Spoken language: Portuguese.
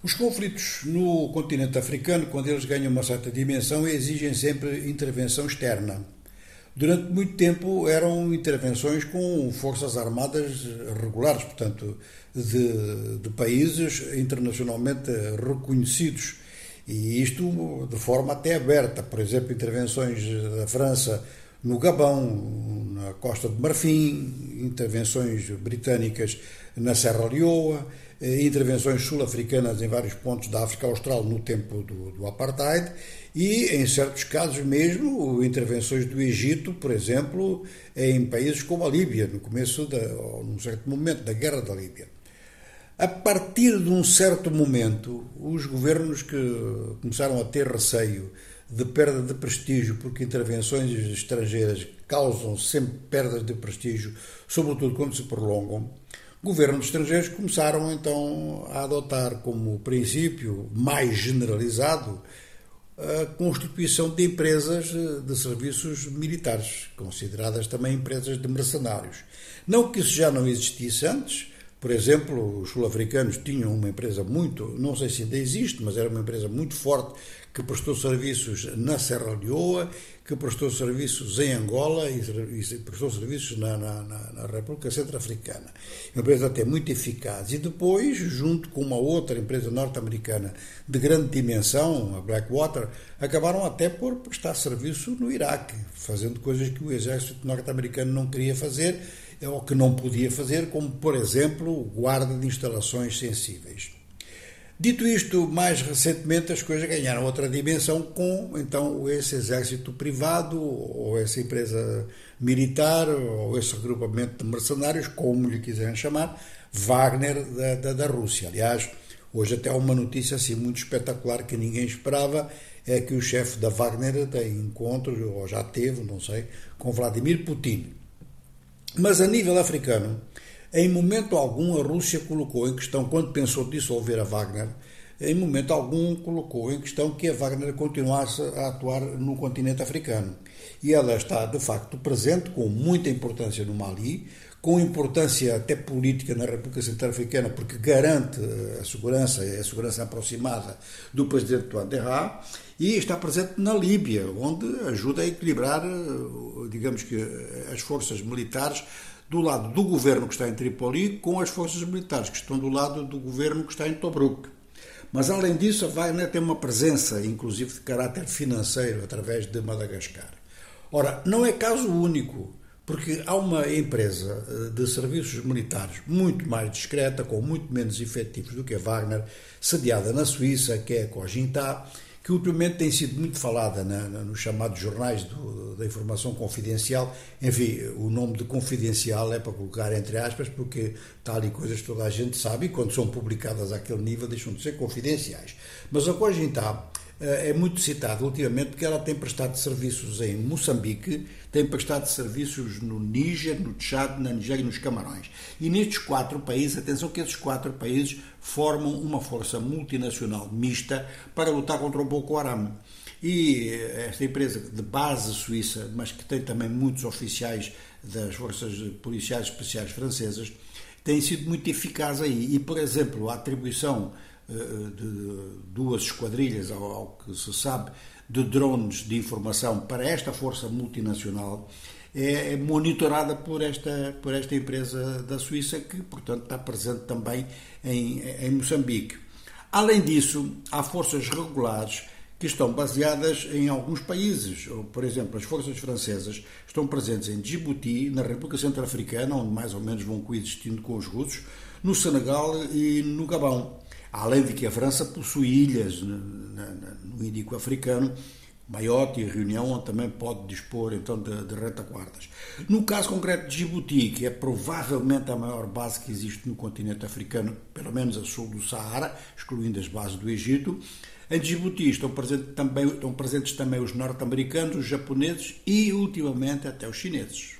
Os conflitos no continente africano, quando eles ganham uma certa dimensão, exigem sempre intervenção externa. Durante muito tempo eram intervenções com forças armadas regulares, portanto, de, de países internacionalmente reconhecidos. E isto de forma até aberta. Por exemplo, intervenções da França no Gabão, na Costa de Marfim, intervenções britânicas na Serra Leoa eh, intervenções sul-africanas em vários pontos da África Austral no tempo do, do, apartheid e, em certos casos mesmo, intervenções do Egito, por exemplo, em países como a Líbia, no começo, da, ou num certo momento da Guerra da Líbia. A partir de um certo momento, os governos que começaram a ter receio de perda de prestígio, porque intervenções estrangeiras causam sempre perdas de prestígio, sobretudo quando se prolongam, governos estrangeiros começaram então a adotar como princípio mais generalizado a constituição de empresas de serviços militares, consideradas também empresas de mercenários. Não que isso já não existisse antes, por exemplo, os sul-africanos tinham uma empresa muito, não sei se ainda existe, mas era uma empresa muito forte que prestou serviços na Serra Leoa, que prestou serviços em Angola e, e prestou serviços na, na, na República Centro-Africana. Uma empresa até muito eficaz. E depois, junto com uma outra empresa norte-americana de grande dimensão, a Blackwater, acabaram até por prestar serviço no Iraque, fazendo coisas que o exército norte-americano não queria fazer ou que não podia fazer, como, por exemplo, guarda de instalações sensíveis. Dito isto, mais recentemente as coisas ganharam outra dimensão com então esse exército privado ou essa empresa militar ou esse regrupamento de mercenários, como lhe quiserem chamar, Wagner da, da, da Rússia. Aliás, hoje até há uma notícia assim muito espetacular que ninguém esperava, é que o chefe da Wagner tem encontro, ou já teve, não sei, com Vladimir Putin. Mas a nível africano, em momento algum, a Rússia colocou em questão, quando pensou dissolver a Wagner, em momento algum colocou em questão que a Wagner continuasse a atuar no continente africano. E ela está, de facto, presente, com muita importância no Mali, com importância até política na República Centro-Africana, porque garante a segurança, a segurança aproximada do presidente Touadéra, e está presente na Líbia, onde ajuda a equilibrar, digamos que, as forças militares do lado do governo que está em Tripoli com as forças militares que estão do lado do governo que está em Tobruk. Mas, além disso, a Wagner tem uma presença, inclusive de caráter financeiro, através de Madagascar. Ora, não é caso único, porque há uma empresa eh, de serviços militares muito mais discreta, com muito menos efetivos do que a Wagner, sediada na Suíça, que é a Cogintá, que ultimamente tem sido muito falada na, na, nos chamados jornais do, da informação confidencial. Enfim, o nome de confidencial é para colocar entre aspas, porque tal e coisas toda a gente sabe e quando são publicadas àquele nível deixam de ser confidenciais. Mas a Cogintab é muito citada ultimamente porque ela tem prestado serviços em Moçambique, tem prestado serviços no Níger, no Tchad, na Nigéria e nos Camarões. E nestes quatro países, atenção que esses quatro países formam uma força multinacional mista para lutar contra o Boko Haram. E eh, esta empresa de base suíça, mas que tem também muitos oficiais das forças policiais especiais francesas, tem sido muito eficaz aí. E, por exemplo, a atribuição eh, de duas esquadrilhas, ao, ao que se sabe, de drones de informação para esta força multinacional é, é monitorada por esta, por esta empresa da Suíça, que, portanto, está presente também em, em Moçambique. Além disso, há forças regulares que estão baseadas em alguns países. Por exemplo, as forças francesas estão presentes em Djibouti, na República Centro-Africana, onde mais ou menos vão coexistindo com os russos, no Senegal e no Gabão. Além de que a França possui ilhas no Índico Africano, Maiote e Reunião, também pode dispor então de, de retaguardas. No caso concreto de Djibouti, que é provavelmente a maior base que existe no continente africano, pelo menos a sul do Saara, excluindo as bases do Egito, em Djibouti estão presentes também, estão presentes também os norte-americanos, os japoneses e, ultimamente, até os chineses.